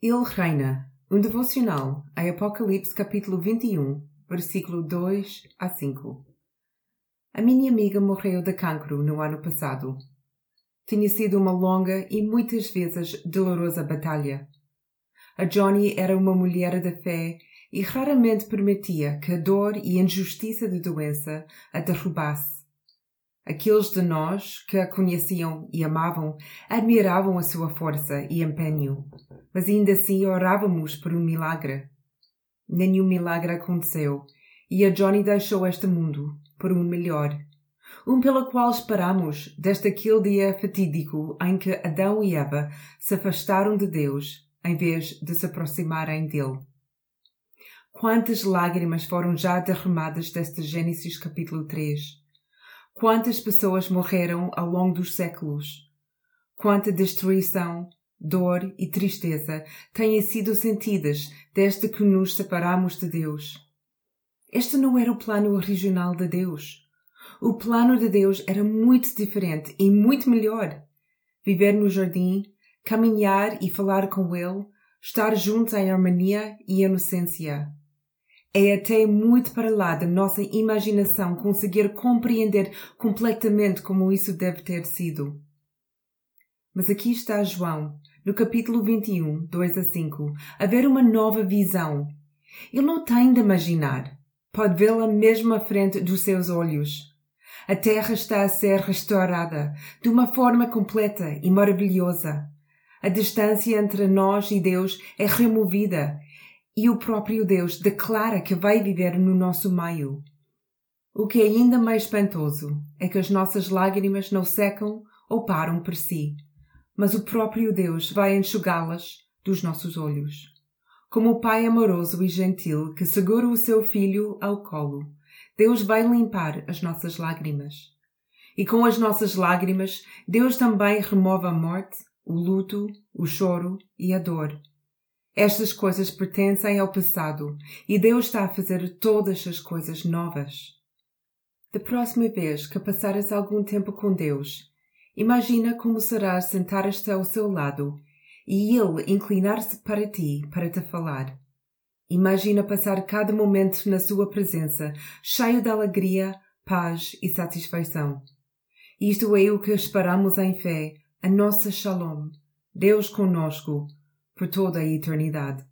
Ele reina. Um devocional em Apocalipse capítulo 21, versículo 2 a 5. A minha amiga morreu de cancro no ano passado. Tinha sido uma longa e muitas vezes dolorosa batalha. A Johnny era uma mulher de fé e raramente permitia que a dor e a injustiça da doença a derrubasse. Aqueles de nós que a conheciam e amavam admiravam a sua força e empenho, mas ainda assim orávamos por um milagre. Nenhum milagre aconteceu e a Johnny deixou este mundo por um melhor, um pelo qual esperamos desde aquele dia fatídico em que Adão e Eva se afastaram de Deus em vez de se aproximarem dele. Quantas lágrimas foram já derramadas deste Gênesis capítulo 3 Quantas pessoas morreram ao longo dos séculos? Quanta destruição, dor e tristeza têm sido sentidas desde que nos separamos de Deus? Este não era o plano original de Deus. O plano de Deus era muito diferente e muito melhor. Viver no jardim, caminhar e falar com Ele, estar juntos em harmonia e inocência é até muito para lá da nossa imaginação conseguir compreender completamente como isso deve ter sido. Mas aqui está João, no capítulo 21, 2 a 5, a ver uma nova visão. Ele não tem de imaginar. Pode vê-la mesmo à frente dos seus olhos. A terra está a ser restaurada de uma forma completa e maravilhosa. A distância entre nós e Deus é removida e o próprio Deus declara que vai viver no nosso meio. O que é ainda mais espantoso é que as nossas lágrimas não secam ou param por si, mas o próprio Deus vai enxugá-las dos nossos olhos. Como o Pai amoroso e gentil que segura o seu filho ao colo, Deus vai limpar as nossas lágrimas. E com as nossas lágrimas, Deus também remove a morte, o luto, o choro e a dor estas coisas pertencem ao passado e Deus está a fazer todas as coisas novas. Da próxima vez que passares algum tempo com Deus, imagina como será sentar-te ao seu lado e Ele inclinar-se para ti para te falar. Imagina passar cada momento na sua presença, cheio de alegria, paz e satisfação. Isto é o que esperamos em fé, a nossa Shalom, Deus conosco, por toda a eternidade.